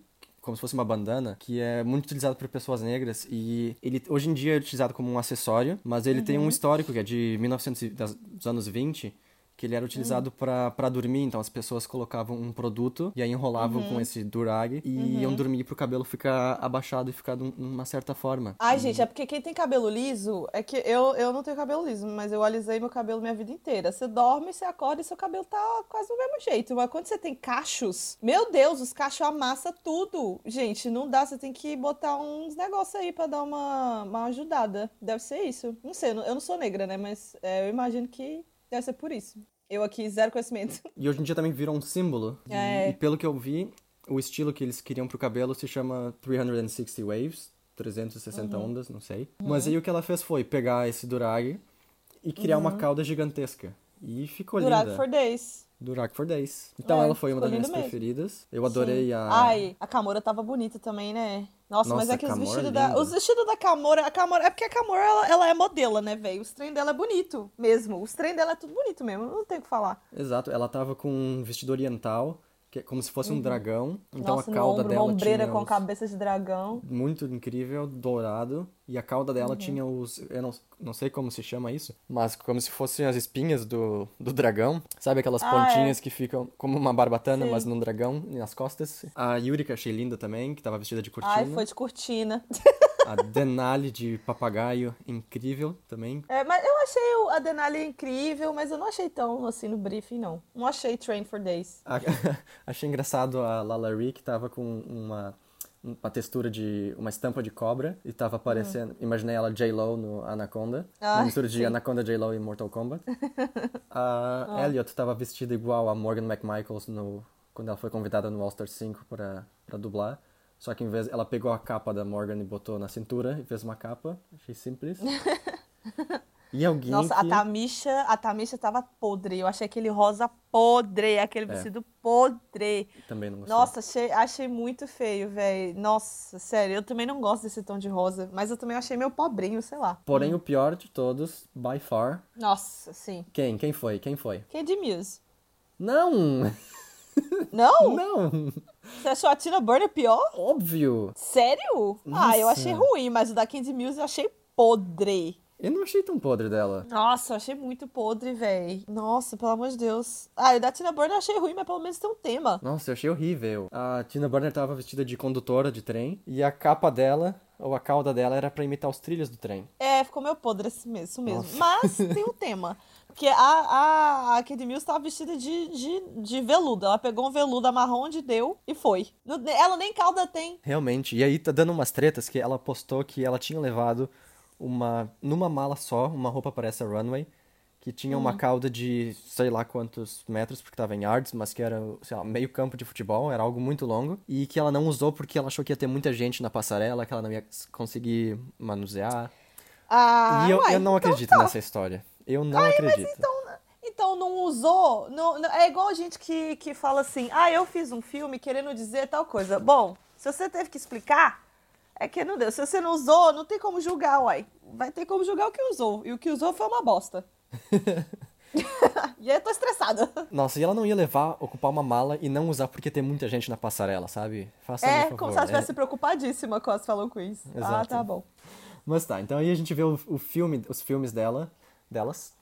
como se fosse uma bandana, que é muito utilizado por pessoas negras e ele hoje em dia é utilizado como um acessório, mas ele tem Uhum. um histórico que é de 1900 e- das- dos anos 20, que ele era utilizado pra para dormir, então as pessoas colocavam um produto e aí enrolavam Uhum. com esse durag e iam dormir pro cabelo ficar abaixado e ficar de um- uma certa forma. Ai, gente, é porque quem tem cabelo liso, é que eu, eu não tenho cabelo liso, mas eu alisei meu cabelo minha vida inteira. Você dorme, você acorda e seu cabelo tá quase do mesmo jeito. Mas quando você tem cachos, meu Deus, os cachos amassa tudo. Gente, não dá, você tem que botar uns negócios aí pra dar uma, uma ajudada. Deve ser isso. Não sei, eu não- eu não sou negra, né? Mas é, eu imagino que deve ser por isso. Eu aqui, zero conhecimento. E hoje em dia também virou um símbolo. E- É. E, pelo que eu vi, o estilo que eles queriam pro cabelo se chama 360 Waves, 360 Uhum. ondas, não sei. Mas aí o que ela fez foi pegar esse durag e criar uma cauda gigantesca. E ficou Durag linda. Uhum. for days. Durag for Days. Então É, ela foi uma das minhas mesmo. preferidas. Eu adorei Sim. a. Ai, a Camora tava bonita também, né? Nossa, mas Nossa, é que a os vestidos é da. Os vestidos da Camora. A Camora. É porque a Camora, ela, ela é modelo, né, velho? Os trem dela é bonito mesmo. Os trem dela é tudo bonito mesmo. Não tem o que falar. Exato, ela tava com um vestido oriental, que é como se fosse um dragão. Então Uhum. Nossa, a cauda ombro, dela uma ombreira tinha com os- cabeça de dragão. muito incrível, dourado, e a cauda dela Uhum. tinha os, eu não, não sei como se chama isso, mas como se fossem as espinhas do, do dragão, sabe aquelas Ah, pontinhas que ficam como uma barbatana, Sim. mas num dragão nas costas. A Yuri que eu achei linda também, que tava vestida de cortina. Ai, foi de cortina. A Denali de papagaio, incrível também. É, mas eu achei a Denali incrível, mas eu não achei tão assim no briefing, não. Não achei Train for Days. A- achei engraçado a Lalari que tava com uma uma textura de uma estampa de cobra e tava parecendo, imaginei ela J-Lo no Anaconda, Ah, uma mistura de sim. Anaconda J-Lo e Mortal Kombat. A Elliot tava vestida igual a Morgan McMichaels no quando ela foi convidada no All Star 5 para para dublar. Só que em vez ela pegou a capa da Morgan e botou na cintura e fez uma capa. Achei simples. E alguém Nossa, que... a Tamisha, a Tamisha tava podre. Eu achei aquele rosa podre, aquele vestido podre. também não gostei. Nossa, achei, achei muito feio, velho. Nossa, sério, eu também não gosto desse tom de rosa, mas eu também achei meio pobrinho, sei lá. Porém o pior de todos, by far, Nossa, sim. quem? Quem foi? Quem foi? Candy Muse. Não! Não? Não! Você achou a Tina Burner pior? Óbvio! Sério? Ah, eu Nossa. achei ruim, mas o da Candy Muse eu achei podre. Eu não achei tão podre dela. Nossa, eu achei muito podre, velho. Nossa, pelo amor de Deus. Ah, e o da Tina Burner eu achei ruim, mas pelo menos tem um tema. Nossa, eu achei horrível. A Tina Burner tava vestida de condutora de trem e a capa dela, ou a cauda dela, era pra imitar os trilhos do trem. É, ficou meio podre esse mesmo, isso mesmo. Nossa. Mas tem um tema. Porque a, a, Candy Mills tava vestida de, de, de veludo. Ela pegou um veludo, amarrou onde deu e foi. Ela nem cauda tem. Realmente. E aí tá dando umas tretas que ela postou que ela tinha levado uma. numa mala só, uma roupa para essa runway. Que tinha uma cauda de sei lá quantos metros, porque tava em yards, mas que era, sei lá, meio campo de futebol, era algo muito longo. E que ela não usou porque ela achou que ia ter muita gente na passarela, que ela não ia conseguir manusear. Ah, e eu, uai, eu não então acredito tá. nessa história. Eu não acredito. Então não usou. Não, não- é igual a gente que, que fala assim: ah, eu fiz um filme querendo dizer tal coisa. Bom, se você teve que explicar, é que não deu. Se você não usou, não tem como julgar, uai. Vai ter como julgar o que usou. E o que usou foi uma bosta. e aí eu tô estressada. Nossa, e ela não ia levar, ocupar uma mala e não usar porque tem muita gente na passarela, sabe? Faça É, favor. como se ela é. estivesse preocupadíssima com as Fellow Queens. Ah, Exato. tá bom. Mas tá, então aí a gente vê o, o filme, os filmes dela, delas.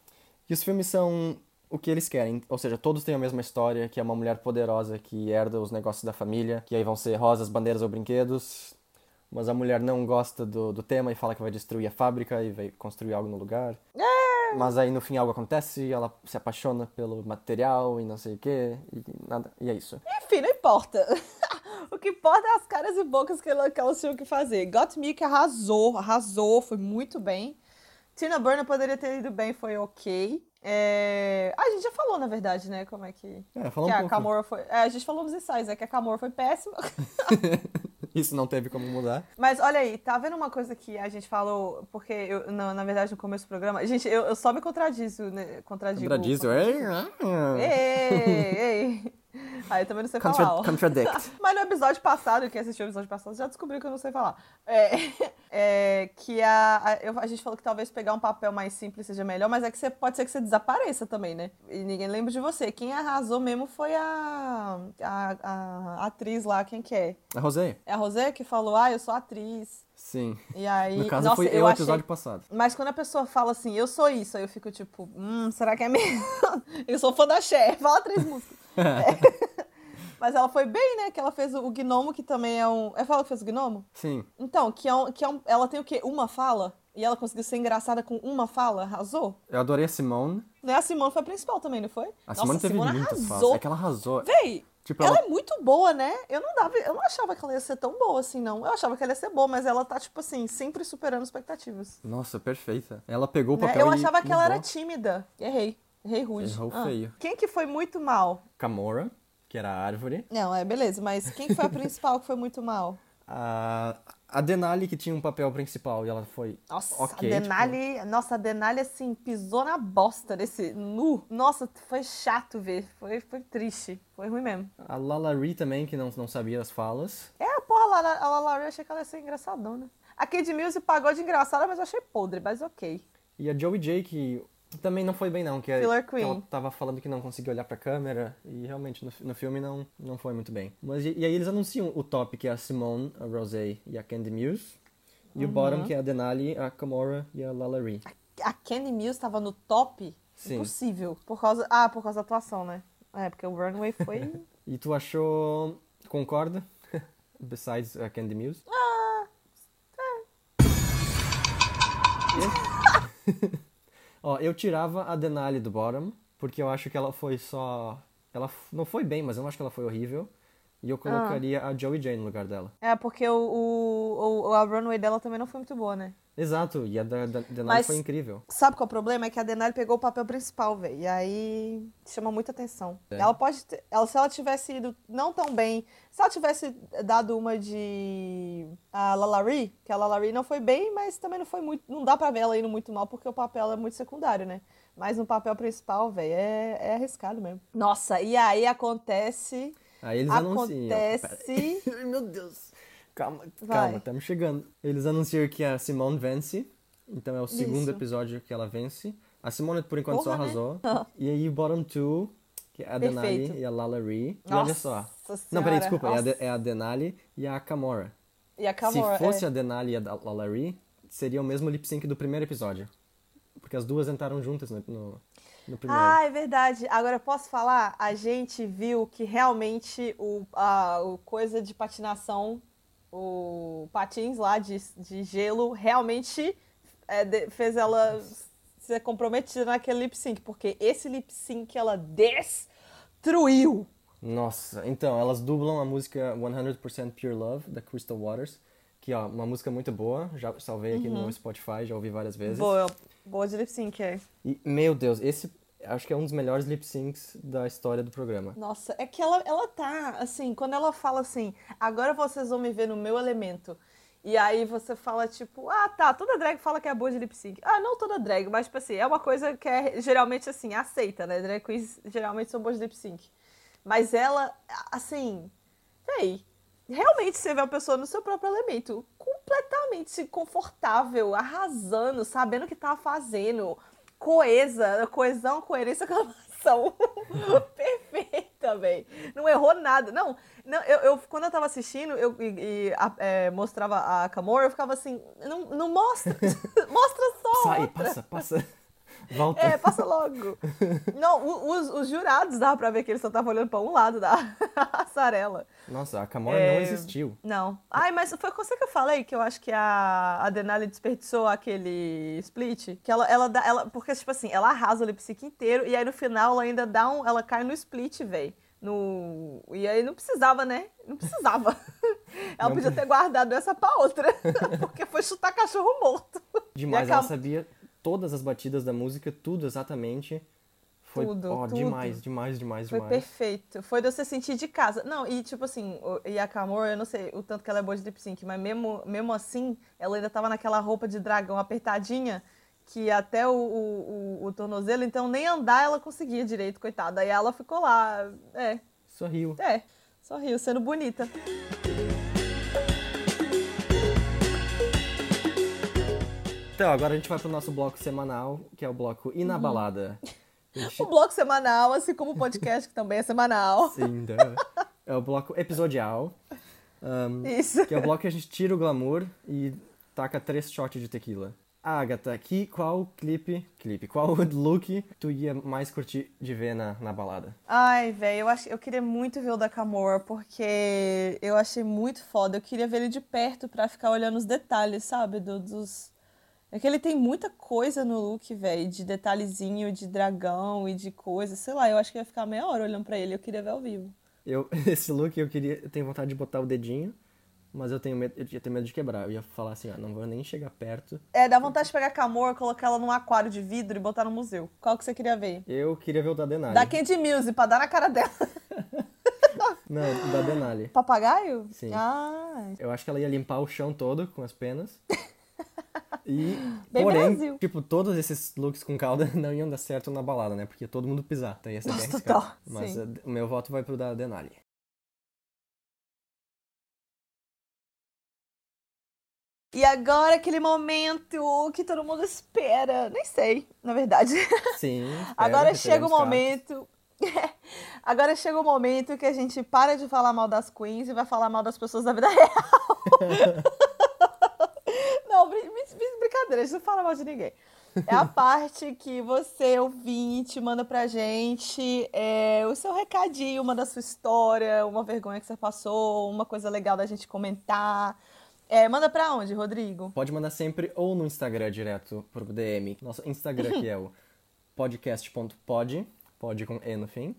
E os filmes são o que eles querem. Ou seja, todos têm a mesma história, que é uma mulher poderosa que herda os negócios da família, que aí vão ser rosas, bandeiras ou brinquedos. Mas a mulher não gosta do, do tema e fala que vai destruir a fábrica e vai construir algo no lugar. Mas aí no fim algo acontece, ela se apaixona pelo material e não sei o que, e nada, e é isso. Enfim, não importa. o que importa é as caras e bocas que, ela, que elas tinham que fazer. Got Me que arrasou, arrasou, foi muito bem. Tina Burner poderia ter ido bem, foi ok. É... A gente já falou, na verdade, né? Como é que. É, fala um que a pouco. Camora foi. É, a gente falou nos ensaios, é que a Camora foi péssima. Isso não teve como mudar. Mas olha aí, tá vendo uma coisa que a gente falou? Porque, eu, na, na verdade, no começo do programa. Gente, eu, eu só me contradizo, né? Contradigo. Contradiz, ei, ah. Ei, ei. Aí também não sei Contra- falar. ó. contradict. Mas no episódio passado, quem assistiu o episódio passado já descobriu que eu não sei falar. É, é, que a, a, a gente falou que talvez pegar um papel mais simples seja melhor, mas é que você, pode ser que você desapareça também, né? E ninguém lembra de você. Quem arrasou mesmo foi a, a, a atriz lá, quem que é? A Rosé? É a Rosé que falou, ah, eu sou atriz. Sim. E aí. No caso, nossa, foi eu achei- episódio passado. Mas quando a pessoa fala assim, eu sou isso, aí eu fico tipo, hum, será que é mesmo? eu sou fã da Cher, fala três músicas. É. Mas ela foi bem, né? Que ela fez o, o Gnomo, que também é um. É fala que fez o Gnomo? Sim. Então, que é um. Que é um ela tem o quê? Uma fala? E ela conseguiu ser engraçada com uma fala? Arrasou? Eu adorei a Simone. Né? A Simone foi a principal também, não foi? A Simone teve muitas falas. É que ela arrasou. Véi, Tipo, ela ela- é muito boa, né? Eu não dava, eu não achava que ela ia ser tão boa assim, não. Eu achava que ela ia ser boa, mas ela tá, tipo assim, sempre superando expectativas. Nossa, perfeita. Ela pegou o né? papel Eu e achava que ela era tímida. Errei. Errei rude. Errou Ah. feio. Quem que foi muito mal? Gamora, que era a árvore. Não, é beleza, mas quem que foi a principal que foi muito mal? A, a Denali, que tinha um papel principal e ela foi Nossa, ok. a tipo, Denali, nossa, a Denali assim pisou na bosta desse nu. Nossa, foi chato ver, foi, foi triste, foi ruim mesmo. a Lalari também, que não, não sabia as falas. É, porra, a eu achei que ela ia ser engraçadona. A Kid Mills pagou de engraçada, mas eu achei podre, mas ok. E a Joey J, que também não foi bem não, que, é- Filler que ela Queen. tava falando que não conseguia olhar pra câmera e realmente no, no filme não, não foi muito bem. Mas e, e aí eles anunciam o top, que é a Simone, a Rosé e a Candy Muse. E o Uhum. bottom, que é a Denali, a Gamora e a Lalari. A Candy Mills tava no top? Sim. Impossível. Por causa. Ah, por causa da atuação, né? É, porque o Runway foi. E tu achou... Concorda? Besides a Candy Muse? ah, Ó, eu tirava a Denali do bottom, porque eu acho que ela foi só... Ela não foi bem, mas eu não acho que ela foi horrível. E eu colocaria a Joey J no lugar dela. é, porque o, o, o- a Runway dela também não foi muito boa, né? Exato, e a da, da Denali Mas- foi incrível. Sabe qual é o problema? É que a Denali pegou o papel principal, velho. E aí chama muita atenção. É. Ela pode ter, ela, se ela tivesse ido não tão bem, se ela tivesse dado uma de a Lalari, que a Lalari não foi bem, mas também não foi muito, não dá pra ver ela indo muito mal porque o papel é muito secundário, né? Mas no papel principal, velho, é, é arriscado mesmo. Nossa, e aí acontece Aí eles anunciam. acontece Pera- Ai, Meu Deus. Calma, Vai. calma, estamos chegando. Eles anunciam que a Simone vence. Então é o segundo Isso. episódio que ela vence. A Simone, por enquanto, só Porra, né? arrasou. E aí, bottom two, que é a Denali Perfeito. e a Lalari. E Nossa olha só. Não, Senhora, peraí, desculpa. É a, é a Denali e a Kamora. e a Kamora, Se fosse é. a Denali e a da- Lalari, seria o mesmo lip sync do primeiro episódio. Porque as duas entraram juntas no, no, no primeiro. Ah, é verdade. Agora posso falar? A gente viu que realmente o, a, o coisa de patinação, o patins lá de, de gelo, realmente é, de- fez ela ser comprometida naquele lip sync. Porque esse lip sync ela destruiu. Nossa, então, elas dublam a música 100% Pure Love, da Crystal Waters, que ó, uma música muito boa, já salvei aqui no Spotify, já ouvi várias vezes. Boa, boa de lip sync, é. E, meu Deus, esse acho que é um dos melhores lip syncs da história do programa. Nossa, é que ela, ela tá, assim, quando ela fala assim, agora vocês vão me ver no meu elemento. E aí você fala, tipo, ah, tá, toda drag fala que é boa de lip sync. Ah, não toda drag, mas, tipo assim, é uma coisa que é geralmente, assim, aceita, né? Drag queens geralmente são boas de lip sync. Mas ela, assim, véi, realmente você vê uma pessoa no seu próprio elemento, completamente confortável, arrasando, sabendo o que tá fazendo, coesa, coesão, coerência, aclamação. Perfeita, velho. Não errou nada. Não, não eu, eu- quando eu tava assistindo eu, e, e, a- é, mostrava a Kamora, eu ficava assim, não, não mostra, mostra só Sai, outra. passa, passa. Volta. É, passa logo. Não, os, os jurados dava pra ver que eles só estavam olhando pra um lado da passarela. Nossa, a Kamora É, não existiu. Não. Ai, mas foi com você que eu falei que eu acho que a, a Denali desperdiçou aquele split. Que ela, ela dá. Ela, porque, tipo assim, ela arrasa o lip sync inteiro e aí no final ela ainda dá um. Ela cai no split, velho. No... E aí não precisava, né? Não precisava. Ela Não podia ter guardado essa pra outra. Porque foi chutar cachorro morto. Demais, ela sabia todas as batidas da música, tudo exatamente. Foi tudo, ó, tudo. demais, demais, demais, Foi demais. perfeito. Foi de você sentir de casa. Não, e tipo assim, e a Kamor, eu não sei o tanto que ela é boa de lip sync, mas mesmo, mesmo assim, ela ainda tava naquela roupa de dragão apertadinha, que até o, o, o- o tornozelo, então nem andar ela conseguia direito, coitada. Aí ela ficou lá, é, Sorriu. é, sorriu, sendo bonita. Então, agora a gente vai pro nosso bloco semanal, que é o bloco Uhum. Inabalada. A gente- O bloco semanal, assim como o podcast, que também é semanal. Sim, duh. é o bloco episodial. um, Isso. que é o bloco que a gente tira o glamour e taca três shots de tequila. Agatha, aqui qual clipe, clipe, qual look tu ia mais curtir de ver na, na balada? Ai, velho, eu, ach- eu queria muito ver o da Kamora, porque eu achei muito foda. Eu queria ver ele de perto pra ficar olhando os detalhes, sabe? do- dos... É que ele tem muita coisa no look, velho, de detalhezinho, de dragão e de coisa. Sei lá, eu acho que ia ficar meia hora olhando pra ele. Eu queria ver ao vivo. Eu, esse look eu queria, eu tenho vontade de botar o dedinho, mas eu tenho medo, eu ia ter medo de quebrar. Eu ia falar assim, ó, não vou nem chegar perto. É, dá vontade de pegar a Kamora, colocar ela num aquário de vidro e botar no museu. Qual que você queria ver? Eu queria ver o da Denali. Da Candy Music, pra dar na cara dela. Não, o da Denali. Papagaio? Sim. Ah, Eu acho que ela ia limpar o chão todo com as penas. E, Bem porém, Brasil. tipo, todos esses looks com cauda não iam dar certo na balada, né? Porque todo mundo pisar, então ia ser bem Nossa, total, Mas sim. eh, o meu voto vai pro da Denali. E agora aquele momento que todo mundo espera. Nem sei, na verdade. Sim. Agora chega o momento. Agora chega o momento que a gente para de falar mal das queens e vai falar mal das pessoas da vida real. Brincadeira, a gente não fala mal de ninguém. É a parte que você, ouvinte, manda pra gente é, o seu recadinho, manda a sua história, uma vergonha que você passou, uma coisa legal da gente comentar. É, manda pra onde, Rodrigo? Pode mandar sempre ou no Instagram direto pro DM. Nosso Instagram que é o podcast.pod, pod com E no fim.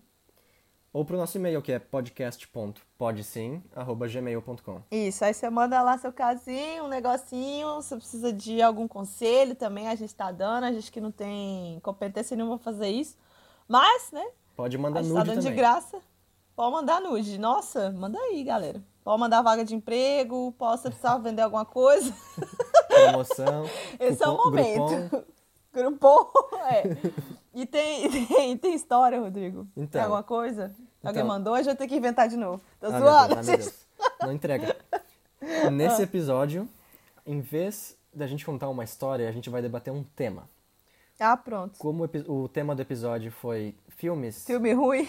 Ou pro nosso e-mail que é podcast.podsim@gmail.com. Isso, aí você manda lá seu casinho, um negocinho, você precisa de algum conselho também, a gente tá dando, a gente que não tem competência nenhuma pra fazer isso. Mas, né, Pode mandar tá nude dando de também. graça. Pode mandar nude. Nossa, manda aí, galera. Pode mandar vaga de emprego, você precisar vender alguma coisa. Promoção. Esse é o cupom- momento. Grupom, é. E tem, tem, tem história, Rodrigo? Tem Então. alguma coisa? Alguém Então. mandou? A gente vai ter que inventar de novo. Tô Ah, zoando, Deus, ah. Deus. Não entrega. Ah. Nesse episódio, em vez da gente contar uma história, a gente vai debater um tema. Ah, pronto. Como o o tema do episódio foi filmes, Filme ruim.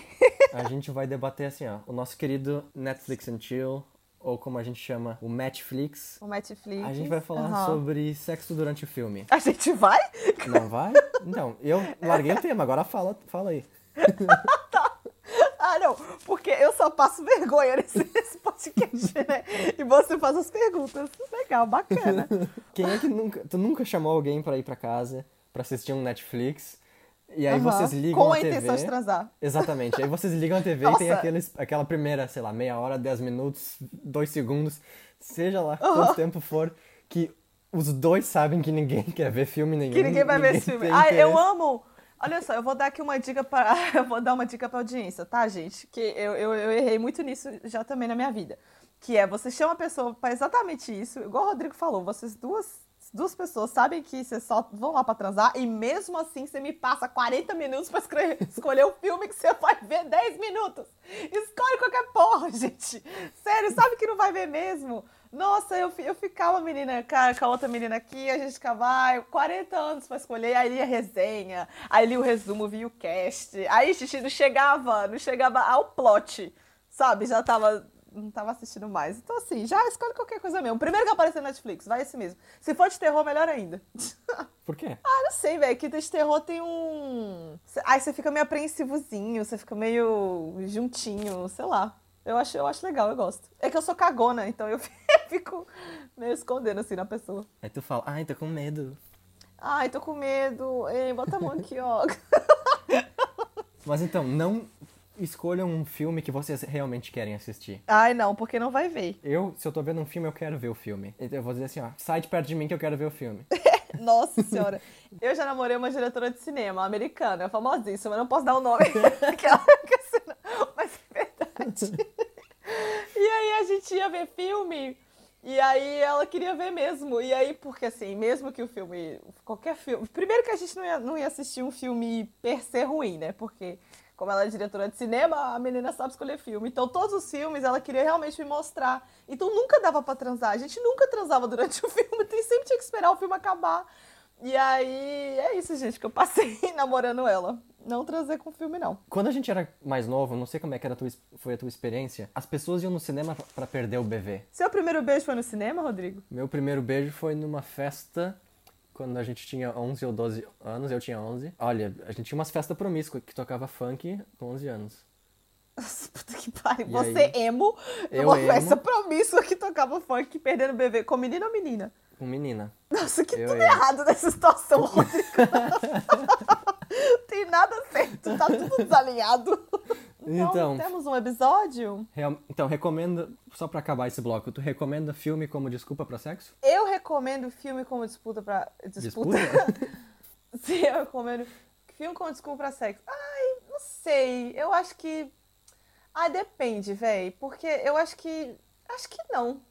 a gente vai debater assim, ó, o nosso querido Netflix and Chill, ou como a gente chama, o Matchflix. O Netflix. A gente vai falar Aham. sobre sexo durante o filme. A gente vai? Não vai? Então, eu larguei o tema, agora fala, fala aí. Ah, não. Porque eu só passo vergonha nesse, nesse podcast, né? E você faz as perguntas. Legal, bacana. Quem é que nunca. Tu nunca chamou alguém pra ir pra casa pra assistir um Netflix? E aí Aham. vocês ligam Com a a TV. intenção de transar. Exatamente. Aí vocês ligam a TV e tem Nossa. aqueles, aquela primeira, sei lá, meia hora, dez minutos, dois segundos, seja lá quanto tempo for, que os dois sabem que ninguém quer ver filme nenhum. Que ninguém vai ver esse ninguém filme. Ah, eu amo. Olha só, eu vou dar aqui uma dica para, eu vou dar uma dica para audiência, tá, gente? Que eu, eu, eu errei muito nisso já também na minha vida. Que é, você chama a pessoa para exatamente isso, igual o Rodrigo falou, vocês duas duas pessoas sabem que vocês só vão lá pra transar e mesmo assim você me passa 40 minutos pra escre- escolher o filme que você vai ver 10 minutos. Escolhe qualquer porra, gente. Sério, sabe que não vai ver mesmo? Nossa, eu, eu ficava menina com a, com a outra menina aqui, a gente ficava ai, 40 anos pra escolher, aí lia a resenha, aí li o resumo, vi o cast, aí xixi, não chegava, não chegava ao plot, sabe? Já tava, não tava assistindo mais. Então assim, já escolhe qualquer coisa mesmo. Primeiro que aparecer na Netflix, vai esse mesmo. Se for de terror, melhor ainda. Por quê? Ah, não sei, velho. Que de terror tem um. Ai, você fica meio apreensivozinho, você fica meio juntinho, sei lá. Eu acho, eu acho legal, eu gosto. É que eu sou cagona, então eu fico meio escondendo assim na pessoa. Aí tu fala, ai, tô com medo. Ai, tô com medo. Ei, bota a mão aqui, ó. Mas então, não escolham um filme que vocês realmente querem assistir. Ai, não, porque não vai ver. Eu, se eu tô vendo um filme, eu quero ver o filme. Então eu vou dizer assim, ó, sai de perto de mim que eu quero ver o filme. Nossa senhora. Eu já namorei uma diretora de cinema americana, famosíssima, eu não posso dar o nome. Aquela que assim, mas é verdade. E aí a gente ia ver filme, e aí ela queria ver mesmo. E aí, porque assim, mesmo que o filme. Qualquer filme. Primeiro que a gente não ia, não ia assistir um filme per se ruim, né? Porque, como ela é diretora de cinema, a menina sabe escolher filme. Então, todos os filmes ela queria realmente me mostrar. Então, nunca dava pra transar. A gente nunca transava durante o filme. Tem sempre tinha que esperar o filme acabar. E aí, é isso, gente, que eu passei namorando ela. Não transei com filme, não. Quando a gente era mais novo, não sei como é que era a tua, foi a tua experiência, as pessoas iam no cinema pra perder o bebê. Seu primeiro beijo foi no cinema, Rodrigo? Meu primeiro beijo foi numa festa quando a gente tinha 11 ou 12 anos, eu tinha 11. Olha, a gente tinha umas festas promíscuas que tocava funk com 11 anos. Nossa, puta que pariu. E Você aí? emo, Eu numa emo. festa promíscua que tocava funk perdendo bebê. Com menino ou menina? Com menina. Nossa, que Eu tudo emo. errado nessa situação, Rodrigo. Tem nada certo, tá tudo desalinhado. Então, Então, temos um episódio. Real- Então, recomenda, só pra acabar esse bloco, tu recomenda filme como desculpa pra sexo? Eu recomendo filme como disputa pra. Disputa? Sim, eu recomendo filme como desculpa pra sexo. Ai, não sei. Eu acho que. Ai, depende, véi. Porque eu acho que. Acho que não.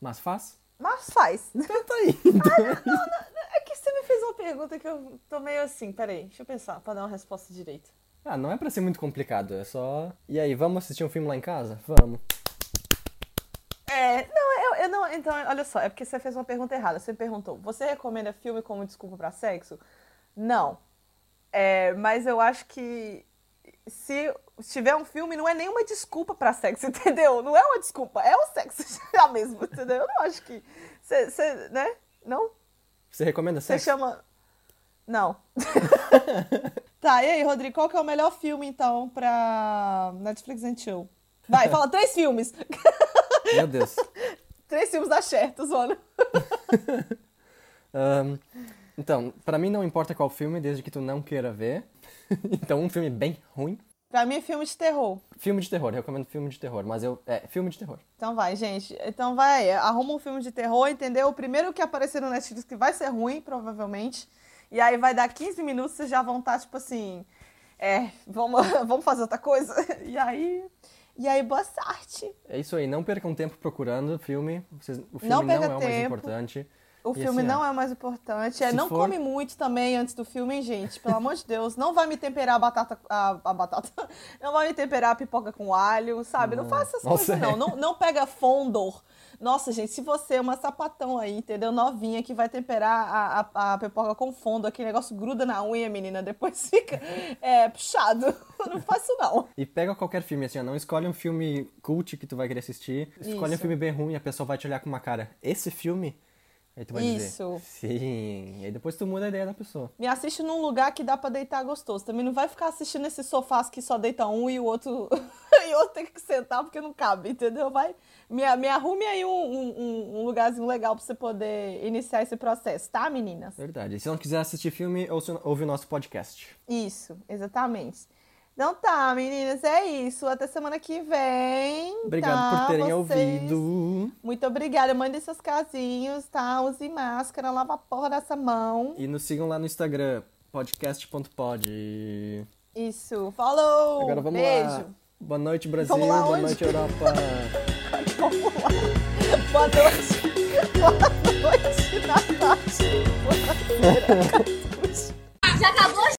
Mas faz? Mas faz. Tá indo. É que você me fez uma pergunta que eu tô meio assim. Peraí, deixa eu pensar pra dar uma resposta direito. Ah, não é pra ser muito complicado, é só... E aí, vamos assistir um filme lá em casa? Vamos. É, não, eu, eu não. Então, olha só, é porque você fez uma pergunta errada. Você perguntou: você recomenda filme como desculpa pra sexo? Não. É, mas eu acho que se tiver um filme, não é nenhuma desculpa pra sexo, entendeu? Não é uma desculpa, é o sexo já mesmo, entendeu? Eu não acho que. Você, você, né? Não? Você recomenda Você sexo? chama. Não. tá, e aí, Rodrigo, qual que é o melhor filme, então, pra Netflix and Chill? Vai, fala três filmes. Meu Deus. três filmes da Cher, tô zoando. Ahn, então, pra mim não importa qual filme, desde que tu não queira ver. então, um filme bem ruim. Pra mim é filme de terror. Filme de terror, recomendo filme de terror, mas eu... É, filme de terror. Então vai, gente. Então vai, arruma um filme de terror, entendeu? O primeiro que aparecer no Netflix que vai ser ruim, provavelmente. E aí vai dar 15 minutos, vocês já vão estar, tipo assim. É, vamos, vamos fazer outra coisa? E aí. E aí, boa sorte. É isso aí, não percam tempo procurando filme. Vocês- o filme Não não, é o mais importante. O E filme assim, não é o mais importante. É, não for- come muito também antes do filme, hein, gente? Pelo amor de Deus. Não vai me temperar a batata. A, a batata. Não vai me temperar a pipoca com alho, sabe? Não, Não. faça essas coisas, não. é. não. Não pega fondor. Nossa, gente, se você é uma sapatão aí, entendeu? Novinha que vai temperar a, a, a pipoca com fundo, aquele negócio gruda na unha, menina, depois fica é, puxado. Não faço, não. E pega qualquer filme, assim, ó, não escolhe um filme cult que tu vai querer assistir. Escolhe um Isso. filme bem ruim e a pessoa vai te olhar com uma cara. Esse filme? Aí tu vai Isso. dizer. Sim. E aí depois tu muda a ideia da pessoa. Me assiste num lugar que dá pra deitar gostoso. Também não vai ficar assistindo esses sofás que só deita um e o outro e o outro tem que sentar porque não cabe, entendeu? Vai, me, me arrume aí um, um, um lugarzinho legal pra você poder iniciar esse processo, tá, meninas? Verdade. E se não quiser assistir filme, ouve o nosso podcast. Isso, exatamente. Então tá, meninas, é isso. Até semana que vem. Obrigado tá? por terem Vocês- ouvido. Muito obrigada. Mandem seus casinhos, tá? Use máscara, lava a porra dessa mão. E nos sigam lá no Instagram, podcast.pod. Isso. Falou! Agora vamos Beijo. lá. Boa noite, Brasil. Vamos lá, Boa onde? noite, Europa. Vamos lá. Boa noite. Boa noite, Natasha. Boa noite.